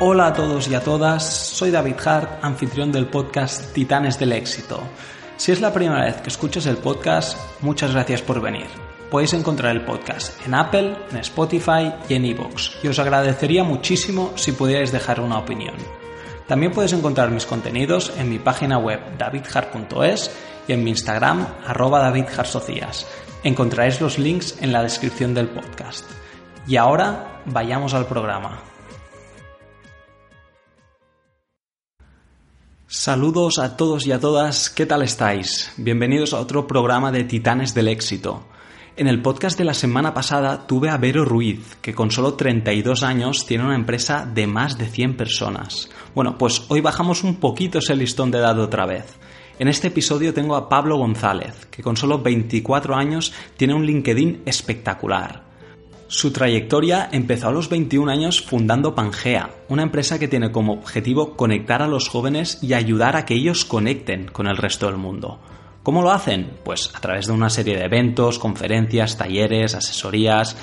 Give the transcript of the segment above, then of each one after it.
Hola a todos y a todas, soy David Hart, anfitrión del podcast Titanes del Éxito. Si es la primera vez que escuchas el podcast, muchas gracias por venir. Podéis encontrar el podcast en Apple, en Spotify y en iVoox, y os agradecería muchísimo si pudierais dejar una opinión. También puedes encontrar mis contenidos en mi página web davidhart.es y en mi Instagram arroba davidharsocias. Encontraréis los links en la descripción del podcast. Y ahora vayamos al programa. Saludos a todos y a todas, ¿qué tal estáis? Bienvenidos a otro programa de Titanes del Éxito. En el podcast de la semana pasada tuve a Vero Ruiz, que con solo 32 años tiene una empresa de más de 100 personas. Bueno, pues hoy bajamos un poquito ese listón de edad otra vez. En este episodio tengo a Pablo González, que con solo 24 años tiene un LinkedIn espectacular. Su trayectoria empezó a los 21 años fundando Pangea, una empresa que tiene como objetivo conectar a los jóvenes y ayudar a que ellos conecten con el resto del mundo. ¿Cómo lo hacen? Pues a través de una serie de eventos, conferencias, talleres, asesorías,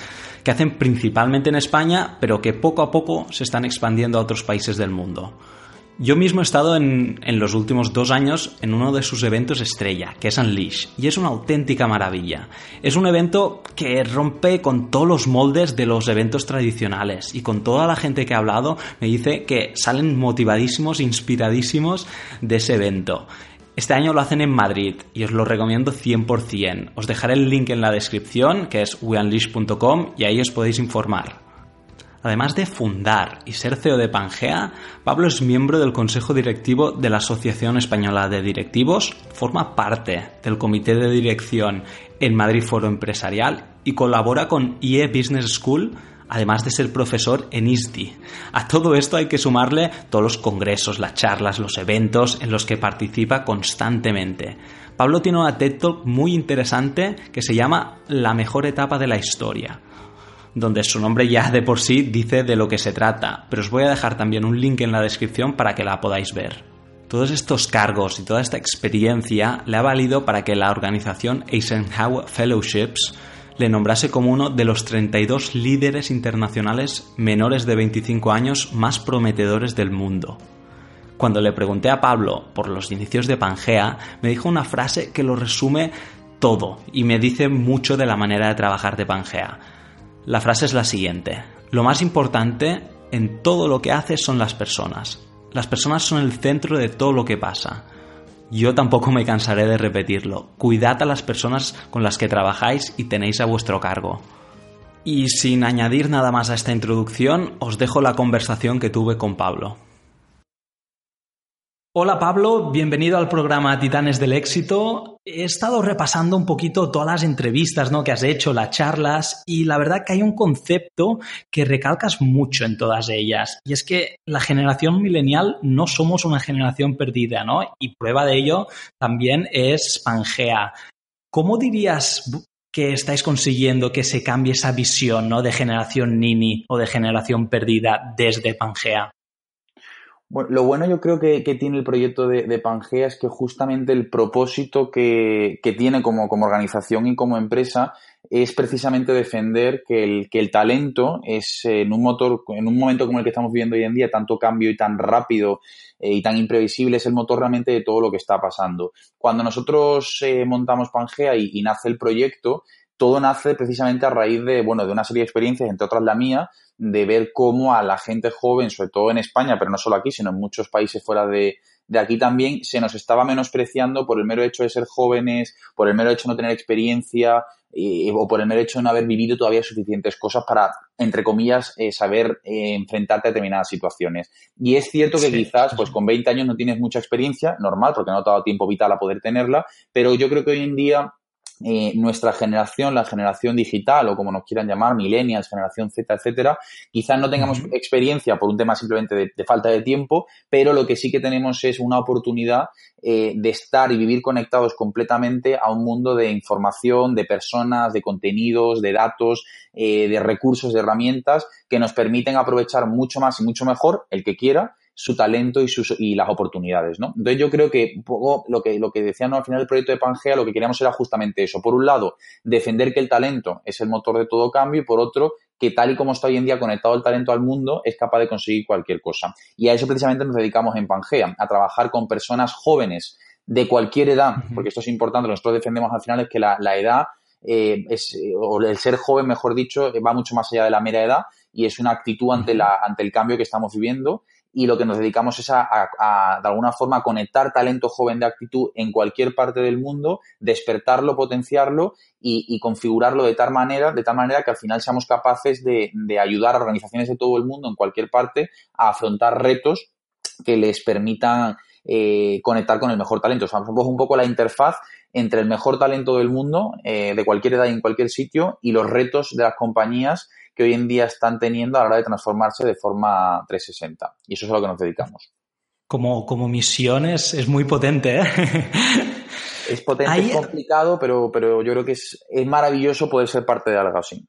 que hacen principalmente en España, pero que poco a poco se están expandiendo a otros países del mundo. Yo mismo he estado en, los últimos dos años en uno de sus eventos estrella, que es Unleash, y es una auténtica maravilla. Es un evento que rompe con todos los moldes de los eventos tradicionales y con toda la gente que ha hablado me dice que salen motivadísimos, inspiradísimos de ese evento. Este año lo hacen en Madrid y os lo recomiendo 100%. Os dejaré el link en la descripción, que es weunleash.com, y ahí os podéis informar. Además de fundar y ser CEO de Pangea, Pablo es miembro del Consejo Directivo de la Asociación Española de Directivos, forma parte del Comité de Dirección en Madrid Foro Empresarial y colabora con IE Business School, además de ser profesor en ISDI. A todo esto hay que sumarle todos los congresos, las charlas, los eventos en los que participa constantemente. Pablo tiene una TED Talk muy interesante que se llama La mejor etapa de la historia donde su nombre ya de por sí dice de lo que se trata, pero os voy a dejar también un link en la descripción para que la podáis ver. Todos estos cargos y toda esta experiencia le ha valido para que la organización Eisenhower Fellowships le nombrase como uno de los 32 líderes internacionales menores de 25 años más prometedores del mundo. Cuando le pregunté a Pablo por los inicios de Pangea, me dijo una frase que lo resume todo y me dice mucho de la manera de trabajar de Pangea. La frase es la siguiente. Lo más importante en todo lo que haces son las personas. Las personas son el centro de todo lo que pasa. Yo tampoco me cansaré de repetirlo. Cuidad a las personas con las que trabajáis y tenéis a vuestro cargo. Y sin añadir nada más a esta introducción, os dejo la conversación que tuve con Pablo. Hola Pablo, bienvenido al programa Titanes del Éxito. He estado repasando un poquito todas las entrevistas ¿no? que has hecho, las charlas, y la verdad que hay un concepto que recalcas mucho en todas ellas, y es que la generación milenial no somos una generación perdida, ¿no? Y prueba de ello también es Pangea. ¿Cómo dirías que estáis consiguiendo que se cambie esa visión ¿no? de generación Nini o de generación perdida desde Pangea? Bueno, lo bueno yo creo que, tiene el proyecto de, Pangea es que justamente el propósito que, tiene como, organización y como empresa es precisamente defender que el, que el talento es en un motor, en un momento como el que estamos viviendo hoy en día, tanto cambio y tan rápido eh, y tan imprevisible, es el motor realmente de todo lo que está pasando. Cuando nosotros eh, montamos Pangea y nace el proyecto, todo nace precisamente a raíz de, bueno, de una serie de experiencias, entre otras la mía, de ver cómo a la gente joven, sobre todo en España, pero no solo aquí, sino en muchos países fuera de, aquí también, se nos estaba menospreciando por el mero hecho de ser jóvenes, por el mero hecho de no tener experiencia o por el mero hecho de no haber vivido todavía suficientes cosas para, entre comillas, eh, saber eh, enfrentarte a determinadas situaciones. Y es cierto que quizás, pues con 20 años no tienes mucha experiencia, normal, porque no te ha dado tiempo vital a poder tenerla, pero yo creo que hoy en día eh, nuestra generación, la generación digital o como nos quieran llamar, millennials, generación Z, etcétera, quizás no tengamos experiencia por un tema simplemente de, falta de tiempo, pero lo que sí que tenemos es una oportunidad eh, de estar y vivir conectados completamente a un mundo de información, de personas, de contenidos, de datos, eh, de recursos, de herramientas que nos permiten aprovechar mucho más y mucho mejor, el que quiera, su talento y, sus, y las oportunidades, ¿no? Entonces yo creo que un poco lo que, lo que decían al final del proyecto de Pangea, lo que queríamos era justamente eso. Por un lado, defender que el talento es el motor de todo cambio y por otro, que tal y como está hoy en día conectado el talento al mundo, es capaz de conseguir cualquier cosa. Y a eso precisamente nos dedicamos en Pangea, a trabajar con personas jóvenes de cualquier edad, porque esto es importante, nosotros defendemos al final es que la, edad, eh, es, o el ser joven, mejor dicho, va mucho más allá de la mera edad y es una actitud ante, la, ante el cambio que estamos viviendo y lo que nos dedicamos es a, de alguna forma, conectar talento joven de actitud en cualquier parte del mundo, despertarlo, potenciarlo y, configurarlo de tal manera, de tal manera que al final seamos capaces de, ayudar a organizaciones de todo el mundo en cualquier parte a afrontar retos que les permitan eh, conectar con el mejor talento. O sea, somos un poco la interfaz entre el mejor talento del mundo, eh, de cualquier edad y en cualquier sitio, y los retos de las compañías que hoy en día están teniendo a la hora de transformarse de forma 360. Y eso es a lo que nos dedicamos. Como, como misión es, muy potente, ¿eh? Es potente, es complicado, pero, pero yo creo que es, es maravilloso poder ser parte de algo así.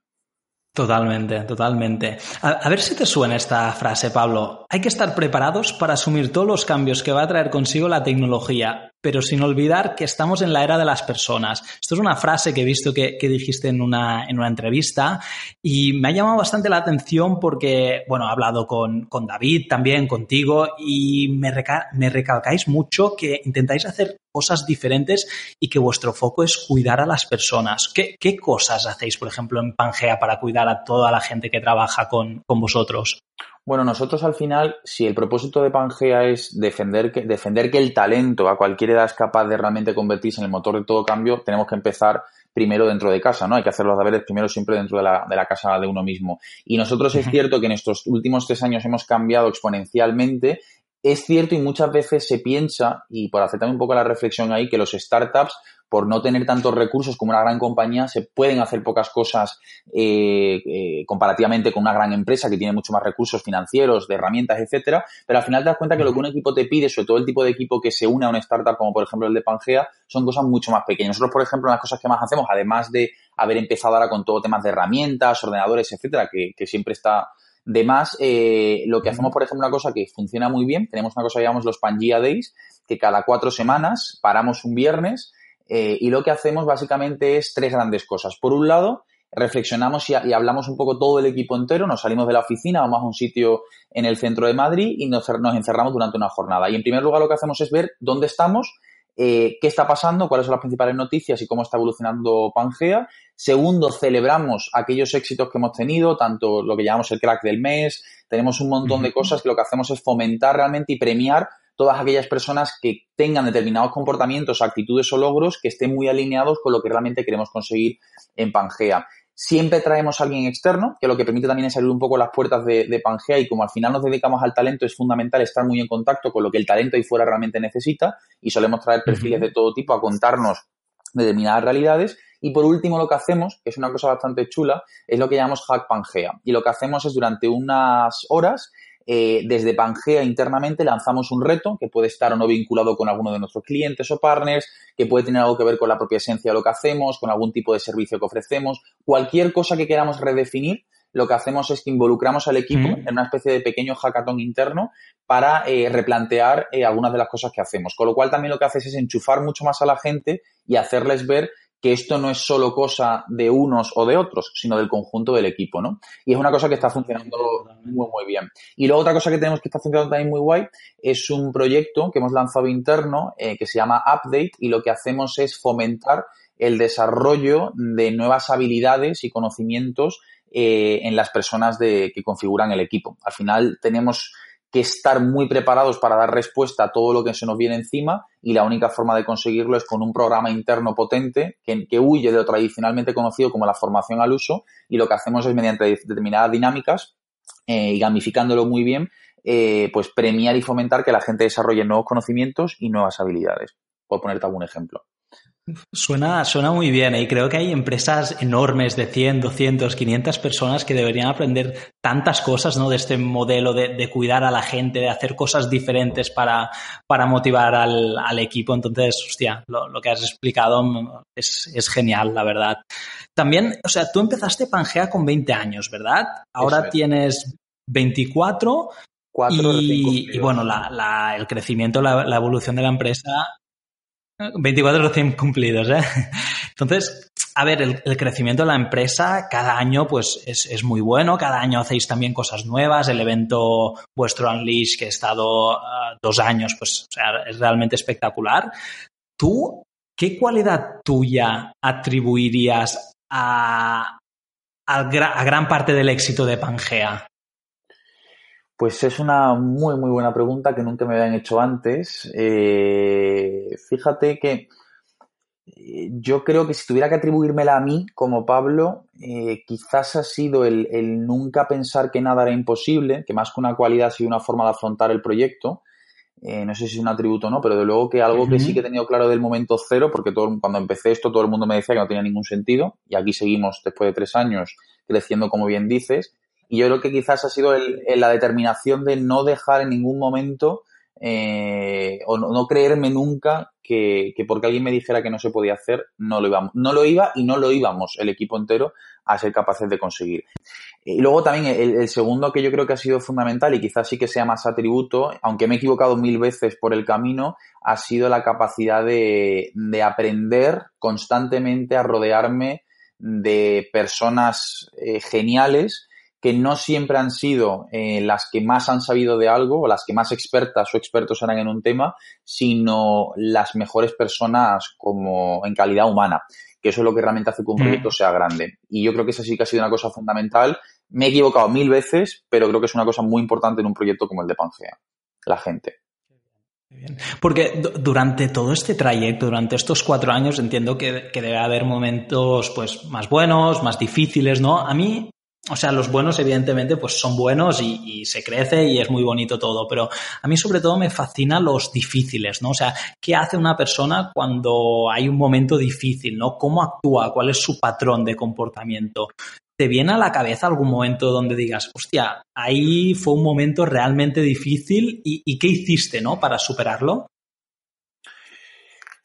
Totalmente, totalmente. A, ver si te suena esta frase, Pablo. Hay que estar preparados para asumir todos los cambios que va a traer consigo la tecnología, pero sin olvidar que estamos en la era de las personas. Esto es una frase que he visto que, dijiste en una, en una, entrevista y me ha llamado bastante la atención porque, bueno, he hablado con, David también, contigo, y me, me recalcáis mucho que intentáis hacer cosas diferentes y que vuestro foco es cuidar a las personas. ¿Qué, cosas hacéis, por ejemplo, en Pangea para cuidar a toda la gente que trabaja con, vosotros? Bueno, nosotros al final, si el propósito de Pangea es defender que, defender que el talento a cualquier edad es capaz de realmente convertirse en el motor de todo cambio, tenemos que empezar primero dentro de casa, ¿no? Hay que hacer los deberes primero siempre dentro de la, de la casa de uno mismo. Y nosotros es cierto que en estos últimos tres años hemos cambiado exponencialmente es cierto y muchas veces se piensa, y por hacer también un poco la reflexión ahí, que los startups, por no tener tantos recursos como una gran compañía, se pueden hacer pocas cosas eh, eh, comparativamente con una gran empresa que tiene mucho más recursos financieros, de herramientas, etcétera. Pero al final te das cuenta que lo que un equipo te pide, sobre todo el tipo de equipo que se une a una startup, como por ejemplo el de Pangea, son cosas mucho más pequeñas. Nosotros, por ejemplo, las cosas que más hacemos, además de haber empezado ahora con todo temas de herramientas, ordenadores, etcétera, que, que siempre está de más, eh, lo que hacemos, por ejemplo, una cosa que funciona muy bien, tenemos una cosa que llamamos los Pangea Days, que cada cuatro semanas paramos un viernes eh, y lo que hacemos básicamente es tres grandes cosas. Por un lado, reflexionamos y, hablamos un poco todo el equipo entero, nos salimos de la oficina, vamos a un sitio en el centro de Madrid y nos, nos encerramos durante una jornada. Y en primer lugar lo que hacemos es ver dónde estamos eh, qué está pasando, cuáles son las principales noticias y cómo está evolucionando Pangea. Segundo, celebramos aquellos éxitos que hemos tenido, tanto lo que llamamos el crack del mes, tenemos un montón de cosas que lo que hacemos es fomentar realmente y premiar todas aquellas personas que tengan determinados comportamientos, actitudes o logros que estén muy alineados con lo que realmente queremos conseguir en Pangea. Siempre traemos a alguien externo, que lo que permite también es abrir un poco las puertas de, Pangea y como al final nos dedicamos al talento, es fundamental estar muy en contacto con lo que el talento ahí fuera realmente necesita y solemos traer perfiles de todo tipo a contarnos determinadas realidades. Y por último, lo que hacemos, que es una cosa bastante chula, es lo que llamamos Hack Pangea. Y lo que hacemos es durante unas horas eh, desde Pangea internamente lanzamos un reto que puede estar o no vinculado con alguno de nuestros clientes o partners, que puede tener algo que ver con la propia esencia de lo que hacemos, con algún tipo de servicio que ofrecemos, cualquier cosa que queramos redefinir. Lo que hacemos es que involucramos al equipo en una especie de pequeño hackathon interno para eh, replantear eh, algunas de las cosas que hacemos. Con lo cual también lo que haces es enchufar mucho más a la gente y hacerles ver que esto no es solo cosa de unos o de otros, sino del conjunto del equipo, ¿no? Y es una cosa que está funcionando muy, muy bien. Y luego otra cosa que tenemos que está funcionando también muy guay es un proyecto que hemos lanzado interno eh, que se llama Update y lo que hacemos es fomentar el desarrollo de nuevas habilidades y conocimientos eh, en las personas de, que configuran el equipo. Al final tenemos que estar muy preparados para dar respuesta a todo lo que se nos viene encima y la única forma de conseguirlo es con un programa interno potente que, huye de lo tradicionalmente conocido como la formación al uso y lo que hacemos es mediante determinadas dinámicas eh, y gamificándolo muy bien, eh, pues premiar y fomentar que la gente desarrolle nuevos conocimientos y nuevas habilidades. Por ponerte algún ejemplo. Suena, suena muy bien ¿eh? y creo que hay empresas enormes de 100, 200, 500 personas que deberían aprender tantas cosas ¿no? de este modelo de, cuidar a la gente, de hacer cosas diferentes para, para motivar al, equipo. Entonces, hostia, lo, que has explicado es, es, genial, la verdad. También, o sea, tú empezaste Pangea con 20 años, ¿verdad? Ahora tienes 24 Cuatro y, bueno, el crecimiento, la, evolución de la empresa, 24 recién cumplidos, ¿eh? Entonces, a ver, el, crecimiento de la empresa cada año pues es, muy bueno, cada año hacéis también cosas nuevas, el evento vuestro Unleash que ha estado ah, dos años pues es realmente espectacular. ¿Tú qué cualidad tuya atribuirías a, a gran parte del éxito de Pangea? Pues es una muy, muy buena pregunta que nunca me habían hecho antes. Eh, fíjate que eh, yo creo que si tuviera que atribuírmela a mí como Pablo, eh, quizás ha sido el, nunca pensar que nada era imposible, que más que una cualidad ha sido una forma de afrontar el proyecto. no sé si es un atributo o no, pero de luego que algo que sí que he tenido claro del momento cero, porque todo, cuando empecé esto todo el mundo me decía que no tenía ningún sentido, y aquí seguimos después de tres años creciendo como bien dices, y yo creo que quizás ha sido el, la determinación de no dejar en ningún momento eh, o no, creerme nunca que, porque alguien me dijera que no se podía hacer, no lo íbamos. No lo iba y no lo íbamos el equipo entero a ser capaces de conseguir. Y luego también el, segundo que yo creo que ha sido fundamental y quizás sí que sea más atributo, aunque me he equivocado mil veces por el camino, ha sido la capacidad de, de aprender constantemente a rodearme de personas eh, geniales que no siempre han sido eh, las que más han sabido de algo o las que más expertas o expertos eran en un tema, sino las mejores personas como en calidad humana, que eso es lo que realmente hace que un proyecto sea grande. Y yo creo que esa sí que ha sido una cosa fundamental. Me he equivocado mil veces, pero creo que es una cosa muy importante en un proyecto como el de Pangea, la gente. Porque durante todo este trayecto, durante estos cuatro años, entiendo que, que, debe haber momentos pues más buenos, más difíciles, ¿no? A mí o sea, los buenos, evidentemente, pues son buenos y, se crece y es muy bonito todo, pero a mí sobre todo me fascina los difíciles, ¿no? O sea, ¿qué hace una persona cuando hay un momento difícil, ¿no? ¿Cómo actúa? ¿Cuál es su patrón de comportamiento? ¿Te viene a la cabeza algún momento donde digas, hostia, ahí fue un momento realmente difícil y, y qué hiciste, ¿no? Para superarlo?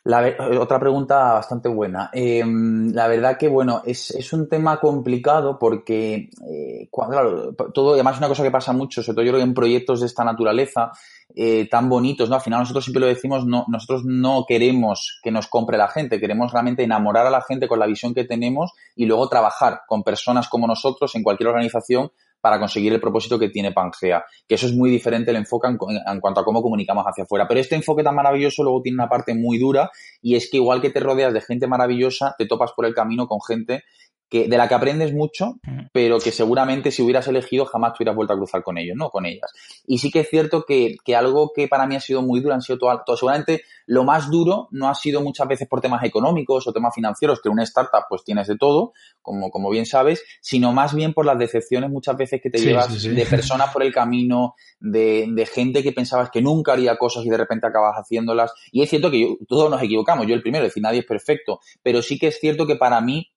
La, otra pregunta bastante buena. Em, la verdad que, bueno, es, es, un tema complicado porque, eh, claro, todo, además es una cosa que pasa mucho, sobre todo yo creo que en proyectos de esta naturaleza, eh, tan bonitos, ¿no? Al final nosotros siempre lo decimos, no, nosotros no queremos que nos compre la gente, queremos realmente enamorar a la gente con la visión que tenemos y luego trabajar con personas como nosotros en cualquier organización para conseguir el propósito que tiene Pangea. Que eso es muy diferente el enfoque en, cuanto a cómo comunicamos hacia afuera. Pero este enfoque tan maravilloso luego tiene una parte muy dura y es que igual que te rodeas de gente maravillosa, te topas por el camino con gente que, de la que aprendes mucho, pero que seguramente si hubieras elegido jamás te hubieras vuelto a cruzar con ellos, ¿no? Con ellas. Y sí que es cierto que, que algo que para mí ha sido muy duro han sido todo, todo, seguramente lo más duro no ha sido muchas veces por temas económicos o temas financieros, que en una startup pues tienes de todo, como, como bien sabes, sino más bien por las decepciones muchas veces que te llevas de personas por el camino, de, de, gente que pensabas que nunca haría cosas y de repente acabas haciéndolas. Y es cierto que todos nos equivocamos, yo el primero, es decir, nadie es perfecto, pero sí que es cierto que para mí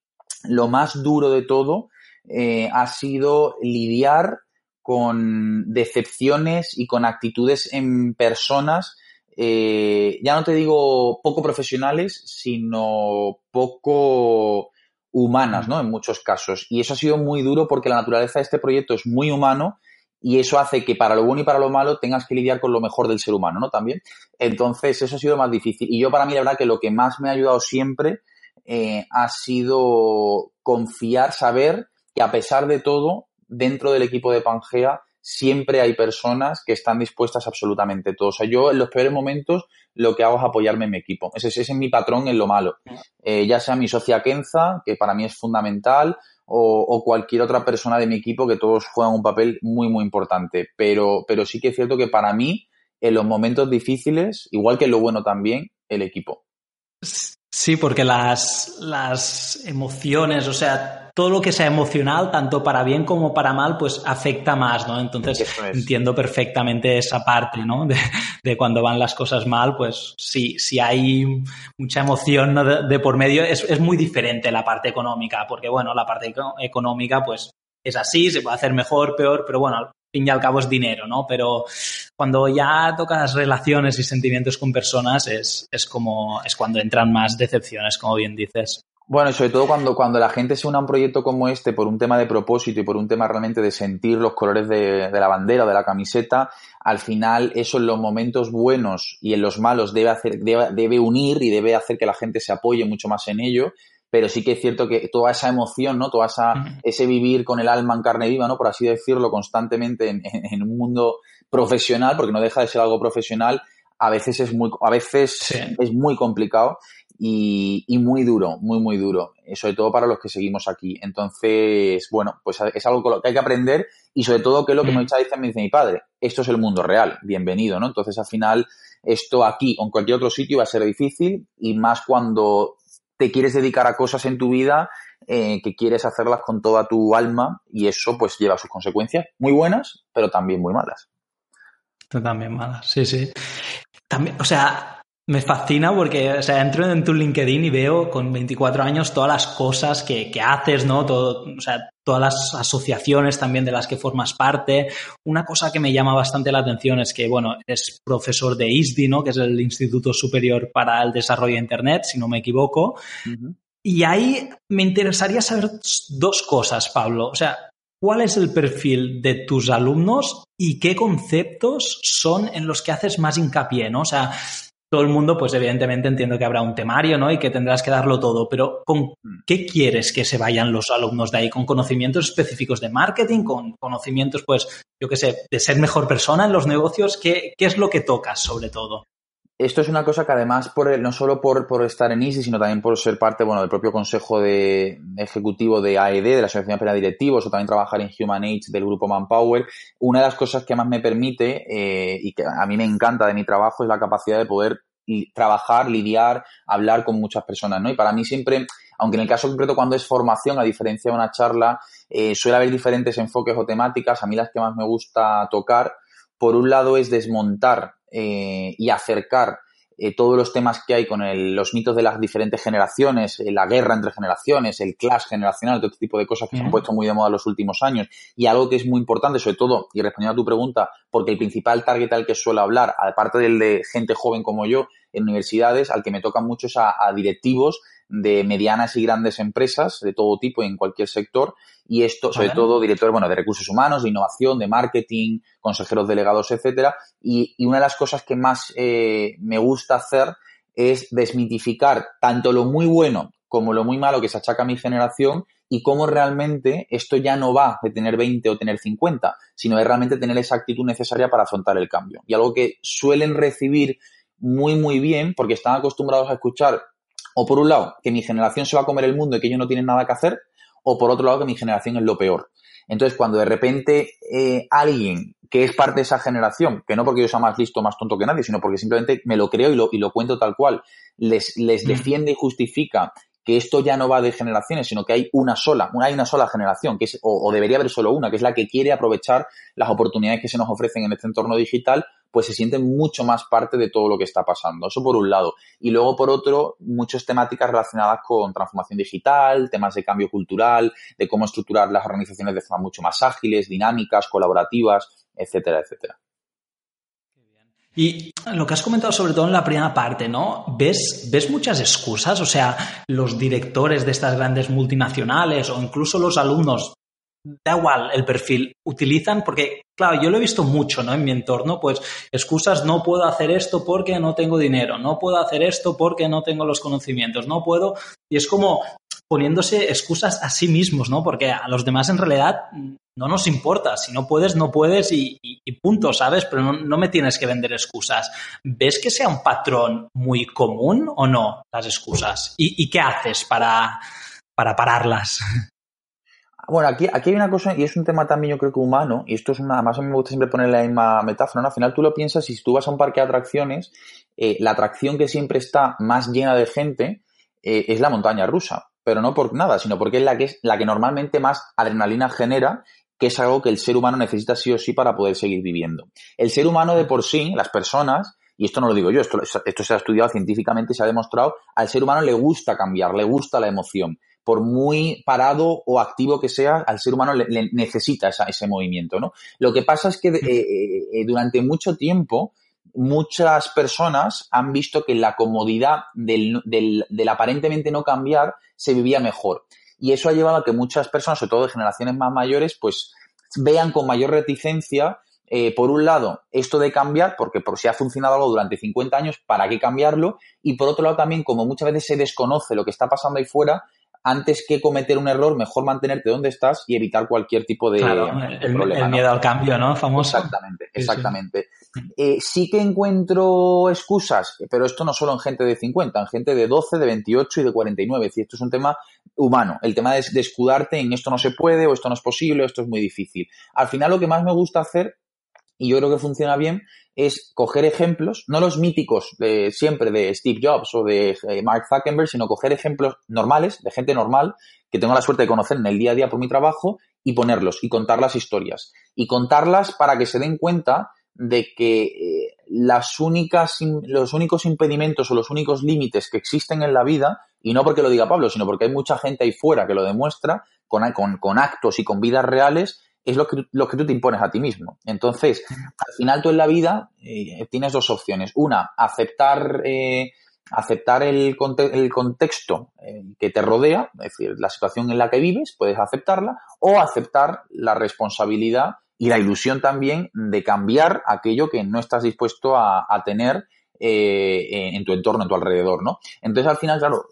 lo más duro de todo eh, ha sido lidiar con decepciones y con actitudes en personas, eh, ya no te digo poco profesionales, sino poco humanas, ¿no? En muchos casos. Y eso ha sido muy duro porque la naturaleza de este proyecto es muy humano y eso hace que para lo bueno y para lo malo tengas que lidiar con lo mejor del ser humano, ¿no? También. Entonces, eso ha sido más difícil. Y yo para mí, la verdad, que lo que más me ha ayudado siempre eh, ha sido confiar, saber que a pesar de todo, dentro del equipo de Pangea siempre hay personas que están dispuestas a absolutamente todo. O sea, yo en los peores momentos lo que hago es apoyarme en mi equipo. Ese, es mi patrón en lo malo. Eh, ya sea mi socia Kenza, que para mí es fundamental, o, cualquier otra persona de mi equipo, que todos juegan un papel muy, muy importante. Pero, pero sí que es cierto que para mí, en los momentos difíciles, igual que en lo bueno también, el equipo. Sí, porque las, las emociones, o sea, todo lo que sea emocional, tanto para bien como para mal, pues afecta más, ¿no? Entonces entiendo perfectamente esa parte, ¿no? De, de, cuando van las cosas mal, pues sí, si hay mucha emoción de, por medio, es, es, muy diferente la parte económica, porque bueno, la parte económica, pues es así, se puede hacer mejor, peor, pero bueno, fin y al cabo es dinero, ¿no? Pero cuando ya tocas relaciones y sentimientos con personas es, es como, es cuando entran más decepciones, como bien dices. Bueno, y sobre todo cuando, cuando la gente se une a un proyecto como este por un tema de propósito y por un tema realmente de sentir los colores de, la bandera o de la camiseta, al final eso en los momentos buenos y en los malos debe, hacer, debe, debe unir y debe hacer que la gente se apoye mucho más en ello pero sí que es cierto que toda esa emoción, ¿no? Toda esa, ese vivir con el alma en carne viva, ¿no? Por así decirlo, constantemente en, un mundo profesional, porque no deja de ser algo profesional, a veces es muy, a veces es muy complicado y, y, muy duro, muy, muy duro, sobre todo para los que seguimos aquí. Entonces, bueno, pues es algo que hay que aprender y sobre todo que es lo que me, dice, me dice mi padre, esto es el mundo real, bienvenido, ¿no? Entonces, al final, esto aquí o en cualquier otro sitio va a ser difícil y más cuando te quieres dedicar a cosas en tu vida eh, que quieres hacerlas con toda tu alma y eso pues lleva sus consecuencias muy buenas, pero también muy malas. También malas, sí, sí. También, o sea, me fascina porque, o sea, entro en tu LinkedIn y veo con 24 años todas las cosas que, que haces, ¿no? Todo, o sea, todas las asociaciones también de las que formas parte. Una cosa que me llama bastante la atención es que, bueno, eres profesor de ISDI, ¿no? Que es el Instituto Superior para el Desarrollo de Internet, si no me equivoco. Y ahí me interesaría saber dos cosas, Pablo. O sea, ¿cuál es el perfil de tus alumnos y qué conceptos son en los que haces más hincapié, ¿no? O sea, todo el mundo, pues evidentemente entiendo que habrá un temario, ¿no? Y que tendrás que darlo todo, pero ¿con mm. qué quieres que se vayan los alumnos de ahí? ¿Con conocimientos específicos de marketing? ¿Con conocimientos, pues, yo qué sé, de ser mejor persona en los negocios? ¿Qué, qué es lo que tocas sobre todo? Esto es una cosa que además, por no solo por, por estar en ISI, sino también por ser parte bueno, del propio consejo de, ejecutivo de AED, de la Asociación Penal de Directivos, o también trabajar en Human Age del grupo Manpower, una de las cosas que más me permite eh, y que a mí me encanta de mi trabajo es la capacidad de poder trabajar, lidiar, hablar con muchas personas, ¿no? Y para mí siempre, aunque en el caso concreto cuando es formación, a diferencia de una charla, eh, suele haber diferentes enfoques o temáticas, a mí las que más me gusta tocar, por un lado es desmontar eh, y acercar eh, todos los temas que hay con los mitos de las diferentes generaciones, eh, la guerra entre generaciones, el clash generacional, todo este tipo de cosas que se han puesto muy de moda en los últimos años. Y algo que es muy importante, sobre todo, y respondiendo a tu pregunta, porque el principal target al que suelo hablar, aparte del de gente joven como yo en universidades, al que me tocan muchos a directivos de medianas y grandes empresas de todo tipo y en cualquier sector y esto sobre todo directores bueno de recursos humanos de innovación de marketing consejeros delegados etcétera y, una de las cosas que más eh, me gusta hacer es desmitificar tanto lo muy bueno como lo muy malo que se achaca a mi generación y cómo realmente esto ya no va de tener 20 o tener 50, sino de realmente tener esa actitud necesaria para afrontar el cambio. Y algo que suelen recibir muy, muy bien, porque están acostumbrados a escuchar o por un lado, que mi generación se va a comer el mundo y que ellos no tienen nada que hacer, o por otro lado, que mi generación es lo peor. Entonces, cuando de repente eh, alguien que es parte de esa generación, que no porque yo sea más listo más tonto que nadie, sino porque simplemente me lo creo y lo, y lo cuento tal cual, les, les mm. defiende y justifica que esto ya no va de generaciones, sino que hay una sola, hay una sola generación, que es, o, debería haber solo una, que es la que quiere aprovechar las oportunidades que se nos ofrecen en este entorno digital, pues se sienten mucho más parte de todo lo que está pasando. Eso por un lado. Y luego, por otro, muchas temáticas relacionadas con transformación digital, temas de cambio cultural, de cómo estructurar las organizaciones de forma mucho más ágiles, dinámicas, colaborativas, etcétera, etcétera. Y lo que has comentado sobre todo en la primera parte, ¿no? ¿Ves, ¿Ves muchas excusas? O sea, los directores de estas grandes multinacionales o incluso los alumnos, da igual el perfil, utilizan, porque, claro, yo lo he visto mucho, ¿no? En mi entorno, pues excusas, no puedo hacer esto porque no tengo dinero, no puedo hacer esto porque no tengo los conocimientos, no puedo, y es como poniéndose excusas a sí mismos, ¿no? Porque a los demás en realidad no nos importa. Si no puedes, no puedes y, punto, ¿sabes? Pero no, me tienes que vender excusas. ¿Ves que sea un patrón muy común o no las excusas? ¿Y, qué haces para, para pararlas? Bueno, aquí, aquí hay una cosa, y es un tema también yo creo que humano, y esto es una, más a mí me gusta siempre poner la misma metáfora, ¿no? Al final tú lo piensas, si tú vas a un parque de atracciones, eh, la atracción que siempre está más llena de gente eh, es la montaña rusa pero no por nada, sino porque es la que es la que normalmente más adrenalina genera, que es algo que el ser humano necesita sí o sí para poder seguir viviendo. El ser humano de por sí, las personas, y esto no lo digo yo, esto, esto se ha estudiado científicamente se ha demostrado, al ser humano le gusta cambiar, le gusta la emoción. Por muy parado o activo que sea, al ser humano le, necesita ese movimiento, ¿no? Lo que pasa es que eh, eh, eh, durante mucho tiempo muchas personas han visto que la comodidad del, del, aparentemente no cambiar se vivía mejor. Y eso ha llevado a que muchas personas, sobre todo de generaciones más mayores, pues vean con mayor reticencia eh, por un lado, esto de cambiar, porque por si ha funcionado algo durante 50 años, ¿para qué cambiarlo? Y por otro lado también, como muchas veces se desconoce lo que está pasando ahí fuera, antes que cometer un error, mejor mantenerte donde estás y evitar cualquier tipo de, problema. El miedo al cambio, ¿no? Famoso. Exactamente, exactamente. Sí, eh, sí. que encuentro excusas, pero esto no solo en gente de 50, en gente de 12, de 28 y de 49. Es decir, esto es un tema humano. El tema de, de escudarte en esto no se puede o esto no es posible o esto es muy difícil. Al final lo que más me gusta hacer y yo creo que funciona bien, es coger ejemplos, no los míticos de siempre de Steve Jobs o de eh, Mark Zuckerberg, sino coger ejemplos normales, de gente normal, que tengo la suerte de conocer en el día a día por mi trabajo, y ponerlos y contar las historias. Y contarlas para que se den cuenta de que eh, las únicas, los únicos impedimentos o los únicos límites que existen en la vida, y no porque lo diga Pablo, sino porque hay mucha gente ahí fuera que lo demuestra, con, con, con actos y con vidas reales, es lo que, que tú te impones a ti mismo. Entonces, al final tú en la vida eh, tienes dos opciones. Una, aceptar, eh, aceptar el, contexto eh, que te rodea, es decir, la situación en la que vives, puedes aceptarla, o aceptar la responsabilidad y la ilusión también de cambiar aquello que no estás dispuesto a tener eh, en tu entorno, en tu alrededor, ¿no? Entonces, al final, claro,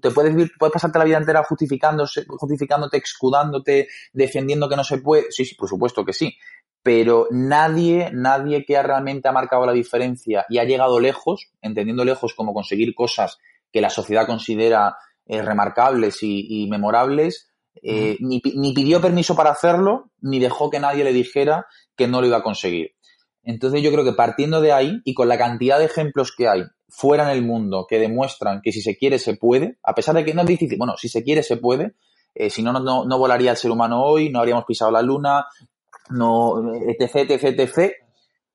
te puedes, puedes pasarte la vida entera justificándose, justificándote, excudándote, defendiendo que no se puede. Sí, sí, por supuesto que sí. Pero nadie, nadie que ha realmente ha marcado la diferencia y ha llegado lejos, entendiendo lejos como conseguir cosas que la sociedad considera eh, remarcables y, memorables, eh, ni, ni pidió permiso para hacerlo, ni dejó que nadie le dijera que no lo iba a conseguir. Entonces yo creo que partiendo de ahí y con la cantidad de ejemplos que hay fuera en el mundo que demuestran que si se quiere se puede, a pesar de que no es difícil, bueno, si se quiere se puede, eh, si no, no, no volaría el ser humano hoy, no habríamos pisado la luna, no, etc, etc, etc,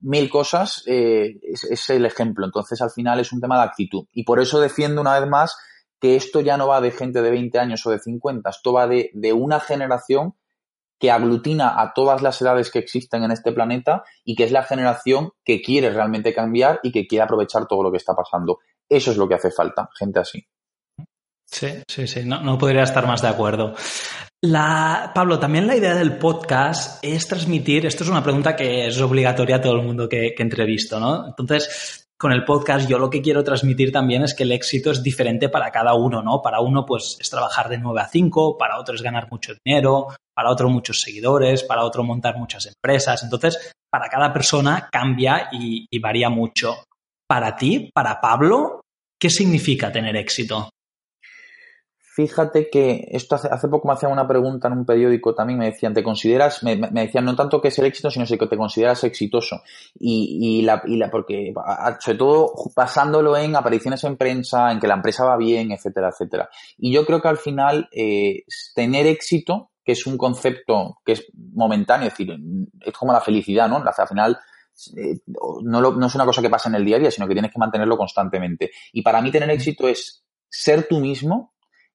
mil cosas, eh, es, el ejemplo. Entonces al final es un tema de actitud. Y por eso defiendo una vez más que esto ya no va de gente de 20 años o de 50, esto va de, de una generación que aglutina a todas las edades que existen en este planeta y que es la generación que quiere realmente cambiar y que quiere aprovechar todo lo que está pasando. Eso es lo que hace falta, gente así. Sí, sí, sí, no, podría estar más de acuerdo. La, Pablo, también la idea del podcast es transmitir, esto es una pregunta que es obligatoria a todo el mundo que, que entrevisto, ¿no? Entonces, con el podcast yo lo que quiero transmitir también es que el éxito es diferente para cada uno, ¿no? Para uno pues es trabajar de 9 a 5, para otro es ganar mucho dinero, para otro muchos seguidores, para otro montar muchas empresas. Entonces, para cada persona cambia y, y varía mucho. Para ti, para Pablo, ¿qué significa tener éxito? Fíjate que esto hace, hace, poco me hacían una pregunta en un periódico también, me decían, ¿te consideras, me, me decían no tanto que es el éxito, sino que te consideras exitoso? Y, y, la, y la, porque, sobre todo basándolo en apariciones en prensa, en que la empresa va bien, etcétera, etcétera. Y yo creo que al final, eh, tener éxito, que es un concepto que es momentáneo, es decir, es como la felicidad, ¿no? Al final, eh, no, lo, no es una cosa que pasa en el día a día, sino que tienes que mantenerlo constantemente. Y para mí tener éxito es ser tú mismo,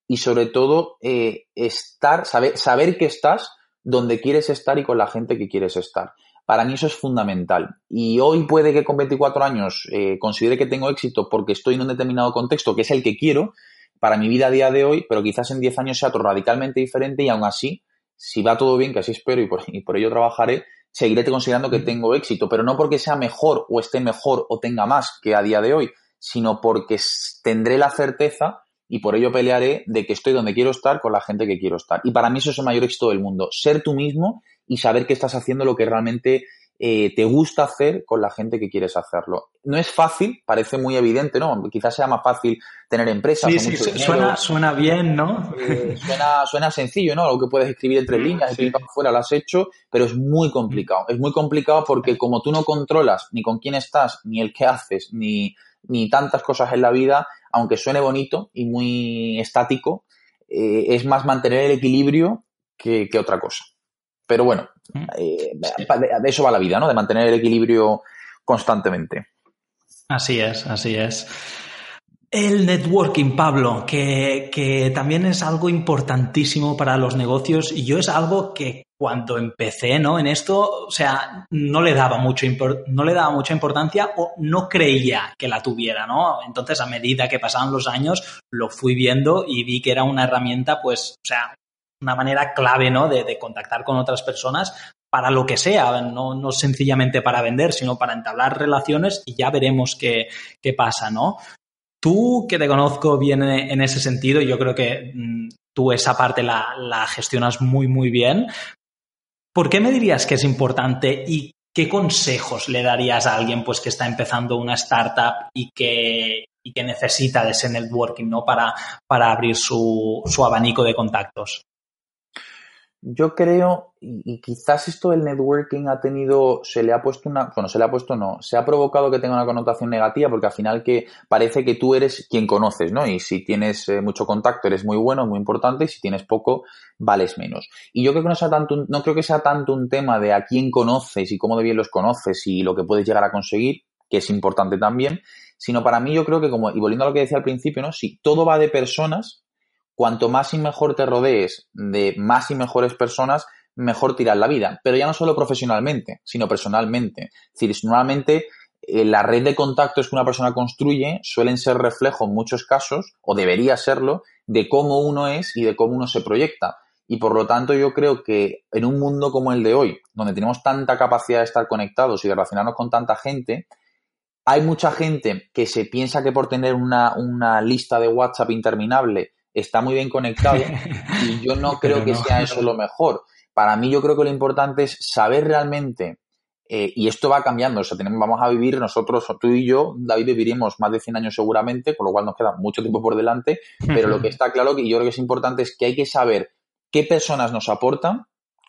y sobre todo eh, estar, saber, saber que estás donde quieres estar y con la gente que quieres estar. Para mí eso es fundamental. Y hoy puede que con 24 años eh, considere que tengo éxito porque estoy en un determinado contexto que es el que quiero para mi vida a día de hoy, pero quizás en 10 años sea otro radicalmente diferente y aún así, si va todo bien, que así espero y por, y por ello trabajaré, seguiré considerando que tengo éxito, pero no porque sea mejor o esté mejor o tenga más que a día de hoy, sino porque tendré la certeza y por ello pelearé de que estoy donde quiero estar con la gente que quiero estar. Y para mí eso es el mayor éxito del mundo, ser tú mismo y saber que estás haciendo lo que realmente eh, te gusta hacer con la gente que quieres hacerlo. No es fácil, parece muy evidente, ¿no? Quizás sea más fácil tener empresas. Sí, sí, suena, suena bien, ¿no? Eh, suena, suena sencillo, ¿no? Algo que puedes escribir entre líneas, y fuera lo has hecho, pero es muy complicado. Es muy complicado porque como tú no controlas ni con quién estás, ni el qué haces, ni, ni tantas cosas en la vida, aunque suene bonito y muy estático, eh, es más mantener el equilibrio que, otra cosa. Pero bueno, mm. eh, de, eso va la vida, ¿no? De mantener el equilibrio constantemente. Así es, así es. El networking, Pablo, que, que, también es algo importantísimo para los negocios y yo es algo que cuando empecé, ¿no? En esto, o sea, no le daba mucho no le daba mucha importancia o no creía que la tuviera, ¿no? Entonces, a medida que pasaban los años, lo fui viendo y vi que era una herramienta, pues, o sea, una manera clave, ¿no? De, contactar con otras personas para lo que sea, no, no, sencillamente para vender, sino para entablar relaciones y ya veremos qué, qué pasa, ¿no? Tú, que te conozco bien en ese sentido, yo creo que mm, tú esa parte la, la, gestionas muy, muy bien. ¿Por qué me dirías que es importante y qué consejos le darías a alguien pues, que está empezando una startup y que, y que necesita de ese networking ¿no? para, para abrir su, su abanico de contactos? Yo creo, y, quizás esto del networking ha tenido, se le ha puesto una, bueno, se le ha puesto no, se ha provocado que tenga una connotación negativa porque al final que parece que tú eres quien conoces, ¿no? Y si tienes eh, mucho contacto eres muy bueno, muy importante, y si tienes poco, vales menos. Y yo creo que no sea tanto, no creo que sea tanto un tema de a quién conoces y cómo de bien los conoces y lo que puedes llegar a conseguir, que es importante también, sino para mí yo creo que como, y volviendo a lo que decía al principio, ¿no? Si todo va de personas, cuanto más y mejor te rodees de más y mejores personas, mejor tirar la vida. Pero ya no solo profesionalmente, sino personalmente. Es decir, normalmente eh, la red de contactos que una persona construye suelen ser reflejo en muchos casos, o debería serlo, de cómo uno es y de cómo uno se proyecta. Y por lo tanto yo creo que en un mundo como el de hoy, donde tenemos tanta capacidad de estar conectados y de relacionarnos con tanta gente, hay mucha gente que se piensa que por tener una, una lista de WhatsApp interminable está muy bien conectado y yo no creo que sea eso lo mejor. Para mí yo creo que lo importante es saber realmente, eh, y esto va cambiando, o sea, tenemos, vamos a vivir nosotros, tú y yo, David, viviremos más de 100 años seguramente, con lo cual nos queda mucho tiempo por delante, pero lo que está claro que yo creo que es importante es que hay que saber qué personas nos aportan,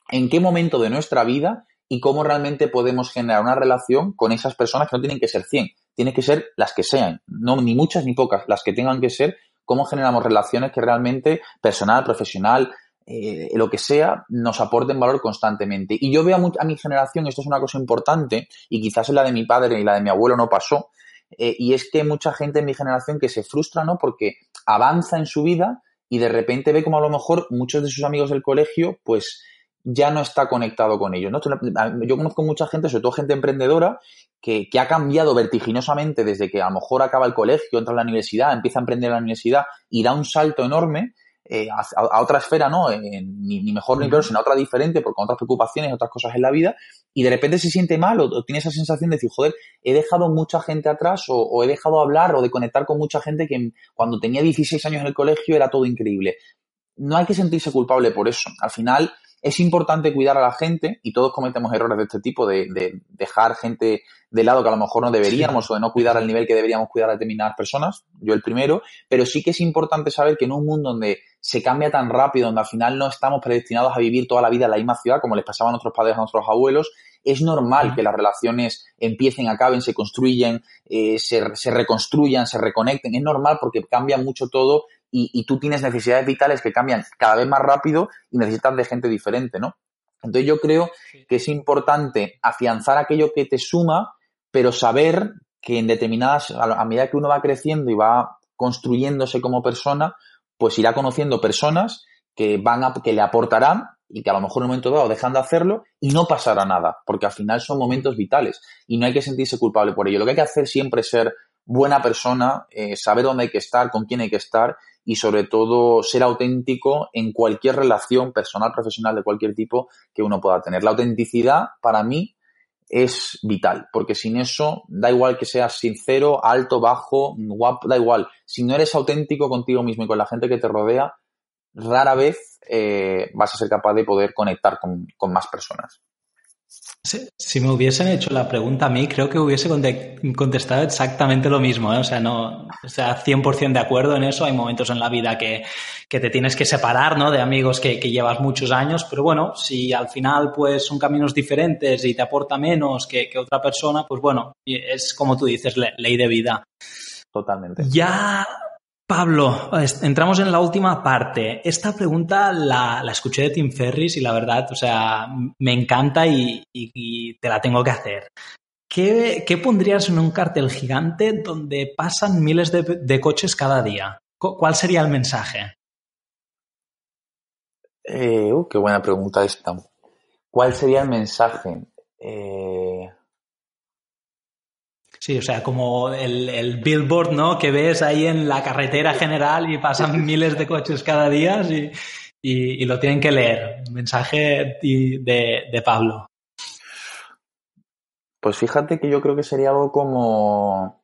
en qué momento de nuestra vida y cómo realmente podemos generar una relación con esas personas que no tienen que ser 100, tienen que ser las que sean, no ni muchas ni pocas, las que tengan que ser cómo generamos relaciones que realmente personal, profesional, eh, lo que sea, nos aporten valor constantemente. Y yo veo a, mi generación, esto es una cosa importante, y quizás en la de mi padre y la de mi abuelo no pasó, eh, y es que mucha gente en mi generación que se frustra, ¿no? Porque avanza en su vida y de repente ve como a lo mejor muchos de sus amigos del colegio, pues ya no está conectado con ellos. ¿no? Yo conozco mucha gente, sobre todo gente emprendedora, que, que, ha cambiado vertiginosamente desde que a lo mejor acaba el colegio, entra a la universidad, empieza a emprender en la universidad y da un salto enorme eh, a, otra esfera, ¿no? ni, mejor ni peor, sino a otra diferente, porque con otras preocupaciones, otras cosas en la vida, y de repente se siente mal o, tiene esa sensación de decir, joder, he dejado mucha gente atrás o, o, he dejado hablar o de conectar con mucha gente que cuando tenía 16 años en el colegio era todo increíble. No hay que sentirse culpable por eso. Al final, es importante cuidar a la gente y todos cometemos errores de este tipo, de, dejar gente de lado que a lo mejor no deberíamos o de no cuidar al nivel que deberíamos cuidar a determinadas personas, yo el primero, pero sí que es importante saber que en un mundo donde se cambia tan rápido, donde al final no estamos predestinados a vivir toda la vida en la misma ciudad, como les pasaba a nuestros padres, a nuestros abuelos, es normal que las relaciones empiecen, acaben, se construyen, eh, se, se reconstruyan, se reconecten. Es normal porque cambia mucho todo y, tú tienes necesidades vitales que cambian cada vez más rápido y necesitas de gente diferente, ¿no? Entonces yo creo que es importante afianzar aquello que te suma, pero saber que en determinadas, a medida que uno va creciendo y va construyéndose como persona, pues irá conociendo personas que van a, que le aportarán y que a lo mejor en un momento dado dejan de hacerlo y no pasará nada, porque al final son momentos vitales y no hay que sentirse culpable por ello. Lo que hay que hacer siempre es ser buena persona, eh, saber dónde hay que estar, con quién hay que estar y sobre todo ser auténtico en cualquier relación personal, profesional de cualquier tipo que uno pueda tener. La autenticidad para mí es vital, porque sin eso da igual que seas sincero, alto, bajo, guapo, da igual. Si no eres auténtico contigo mismo y con la gente que te rodea, rara vez eh, vas a ser capaz de poder conectar con, con más personas. Si, me hubiesen hecho la pregunta a mí, creo que hubiese contestado exactamente lo mismo. ¿eh? O sea, no, o sea, 100% de acuerdo en eso. Hay momentos en la vida que, que te tienes que separar, ¿no? De amigos que, que, llevas muchos años. Pero bueno, si al final, pues, son caminos diferentes y te aporta menos que, que otra persona, pues bueno, es como tú dices, ley de vida. Totalmente. Ya Pablo, entramos en la última parte. Esta pregunta la, escuché de Tim Ferris y la verdad, o sea, me encanta y, te la tengo que hacer. ¿Qué, pondrías en un cartel gigante donde pasan miles de, coches cada día? ¿Cuál sería el mensaje? Eh, uh, qué buena pregunta esta. ¿Cuál sería el mensaje? Eh, Sí, o sea, como el, billboard, ¿no? Que ves ahí en la carretera general y pasan miles de coches cada día y, lo tienen que leer. Mensaje de, de, Pablo. Pues fíjate que yo creo que sería algo como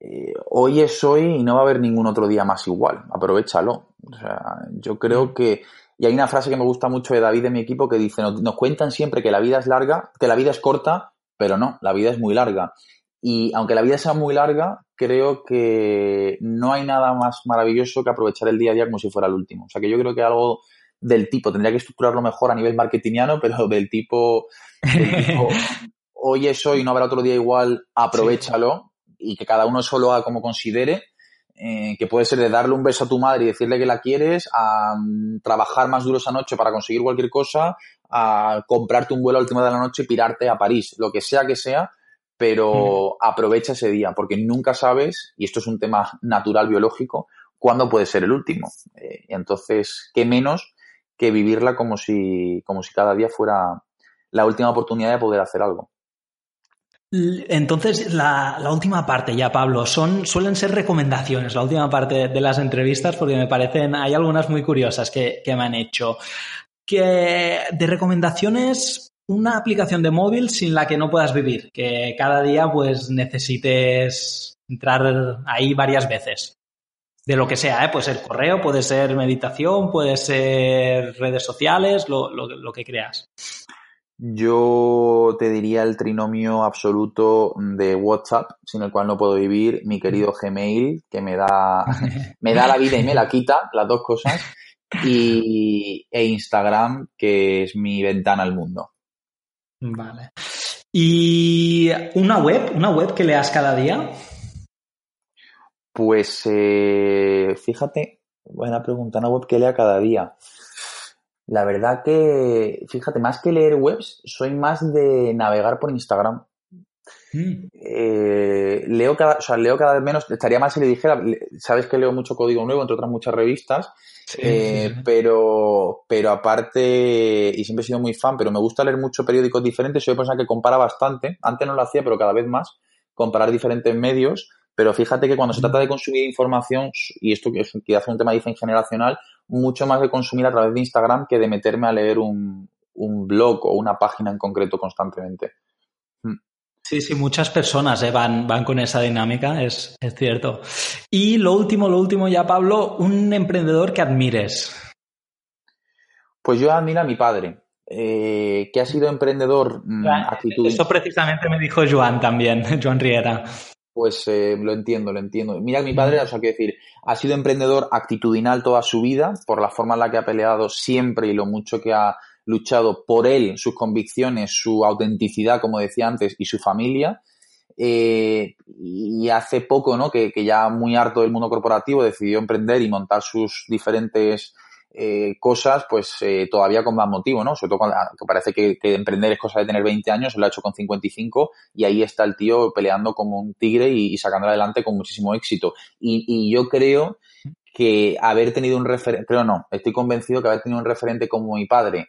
eh, hoy es hoy y no va a haber ningún otro día más igual. Aprovechalo. O sea, yo creo mm. que y hay una frase que me gusta mucho de David de mi equipo que dice, nos, cuentan siempre que la vida es larga, que la vida es corta, pero no, la vida es muy larga. Y aunque la vida sea muy larga, creo que no hay nada más maravilloso que aprovechar el día a día como si fuera el último. O sea que yo creo que algo del tipo, tendría que estructurarlo mejor a nivel marketingiano, pero del tipo, hoy es hoy, no habrá otro día igual, aprovechalo y que cada uno solo haga como considere. Eh, que puede ser de darle un beso a tu madre y decirle que la quieres, a mm, trabajar más duro esa noche para conseguir cualquier cosa, a comprarte un vuelo a última de la noche y pirarte a París, lo que sea que sea, pero aprovecha ese día, porque nunca sabes, y esto es un tema natural biológico, cuándo puede ser el último. Eh, entonces, qué menos que vivirla como si, como si cada día fuera la última oportunidad de poder hacer algo. Entonces, la, última parte ya, Pablo, son, suelen ser recomendaciones, la última parte de las entrevistas, porque me parecen, hay algunas muy curiosas que, que me han hecho que de recomendaciones una aplicación de móvil sin la que no puedas vivir, que cada día pues necesites entrar ahí varias veces. De lo que sea, ¿eh? puede ser correo, puede ser meditación, puede ser redes sociales, lo, lo que creas. Yo te diría el trinomio absoluto de WhatsApp, sin el cual no puedo vivir, mi querido Gmail, que me da, me da la vida y me la quita, las dos cosas, y, e Instagram, que es mi ventana al mundo. Vale. ¿Y una web? ¿Una web que leas cada día? Pues eh, fíjate, buena pregunta, una web que lea cada día. La verdad que, fíjate, más que leer webs, soy más de navegar por Instagram. Mm. Eh, leo, cada, o sea, leo cada vez menos, estaría mal si le dijera, sabes que leo mucho código nuevo, entre otras muchas revistas, eh, pero, pero aparte, y siempre he sido muy fan, pero me gusta leer muchos periódicos diferentes. Soy una persona que compara bastante. Antes no lo hacía, pero cada vez más. Comparar diferentes medios. Pero fíjate que cuando se trata de consumir información, y esto que quizás es un tema de generacional, mucho más de consumir a través de Instagram que de meterme a leer un, un blog o una página en concreto constantemente. Sí, sí, muchas personas eh, van, van con esa dinámica, es, es cierto. Y lo último, lo último ya, Pablo, un emprendedor que admires. Pues yo admiro a mi padre, eh, que ha sido emprendedor mm, Eso precisamente me dijo Joan también, Joan Riera. Pues eh, lo entiendo, lo entiendo. Mira, mi padre, o sea, quiero decir, ha sido emprendedor actitudinal toda su vida, por la forma en la que ha peleado siempre y lo mucho que ha luchado por él, sus convicciones, su autenticidad, como decía antes, y su familia. Eh, y hace poco, ¿no? Que, ya muy harto del mundo corporativo decidió emprender y montar sus diferentes eh, cosas, pues eh, todavía con más motivo, ¿no? Sobre todo cuando ah, parece que, emprender es cosa de tener 20 años, lo ha hecho con 55 y ahí está el tío peleando como un tigre y, sacando adelante con muchísimo éxito. Y, y yo creo que haber tenido un referente, creo no, estoy convencido que haber tenido un referente como mi padre,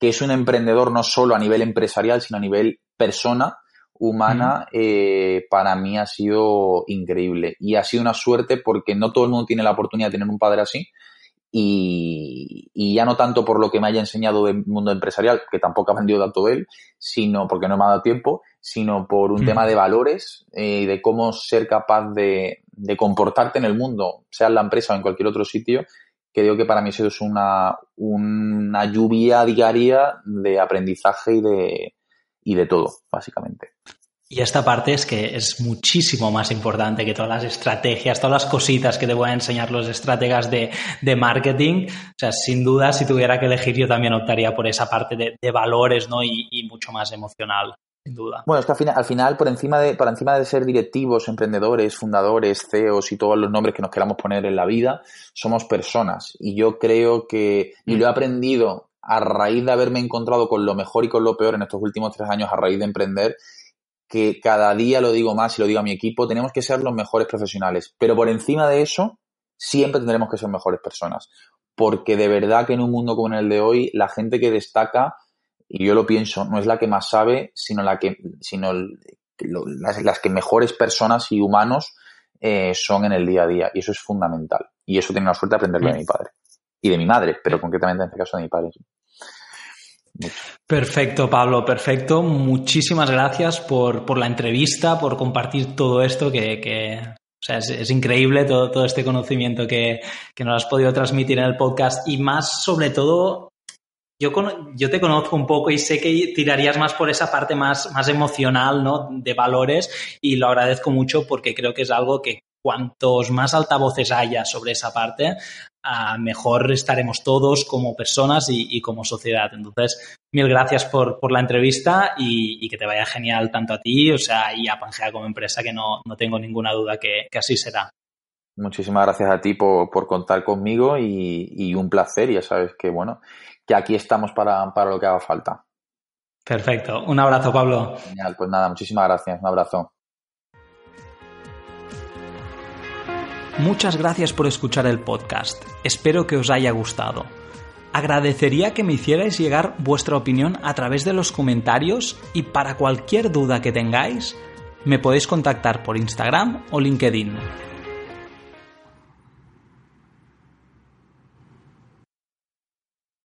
que es un emprendedor no solo a nivel empresarial, sino a nivel persona humana, eh, para mí ha sido increíble. Y ha sido una suerte porque no todo el mundo tiene la oportunidad de tener un padre así. Y, ya no tanto por lo que me haya enseñado del mundo empresarial, que tampoco ha aprendido tanto él, sino porque no me ha dado tiempo, sino por un tema de valores y eh, de cómo ser capaz de, de comportarte en el mundo, sea en la empresa o en cualquier otro sitio, creo que para mí eso es una, una lluvia diaria de aprendizaje y de, y de todo, básicamente. Y esta parte es que es muchísimo más importante que todas las estrategias, todas las cositas que te voy a enseñar los estrategas de, de marketing. O sea, sin duda, si tuviera que elegir, yo también optaría por esa parte de, valores, ¿no? Y, mucho más emocional sin duda. Bueno, es que al final, por encima de, por encima de ser directivos, emprendedores, fundadores, CEOs y todos los nombres que nos queramos poner en la vida, somos personas. Y yo creo que, y lo he aprendido a raíz de haberme encontrado con lo mejor y con lo peor en estos últimos tres años a raíz de emprender, que cada día lo digo más y lo digo a mi equipo, tenemos que ser los mejores profesionales. Pero por encima de eso, siempre tendremos que ser mejores personas porque de verdad que en un mundo como el de hoy, la gente que destaca, y yo lo pienso, no es la que más sabe, sino la que, sino las, que mejores personas y humanos eh, son en el día a día. Y eso es fundamental. Y eso tengo la suerte de aprenderlo de mi padre. Y de mi madre, pero concretamente en este caso de mi padre. Perfecto, Pablo, perfecto. Muchísimas gracias por, por la entrevista, por compartir todo esto que, que o sea, es, increíble todo, todo, este conocimiento que, que, nos has podido transmitir en el podcast y más sobre todo, yo, yo te conozco un poco y sé que tirarías más por esa parte más, más emocional, ¿no? De valores y lo agradezco mucho porque creo que es algo que cuantos más altavoces haya sobre esa parte, mejor estaremos todos como personas y, como sociedad. Entonces, mil gracias por, la entrevista y, que te vaya genial tanto a ti, o sea, y a Pangea como empresa, que no, tengo ninguna duda que, así será. Muchísimas gracias a ti por, contar conmigo y, un placer. Ya sabes que, bueno, que aquí estamos para, para lo que haga falta. Perfecto. Un abrazo, Pablo. Genial. Pues nada, muchísimas gracias. Un abrazo. Muchas gracias por escuchar el podcast. Espero que os haya gustado. Agradecería que me hicierais llegar vuestra opinión a través de los comentarios y para cualquier duda que tengáis, me podéis contactar por Instagram o LinkedIn.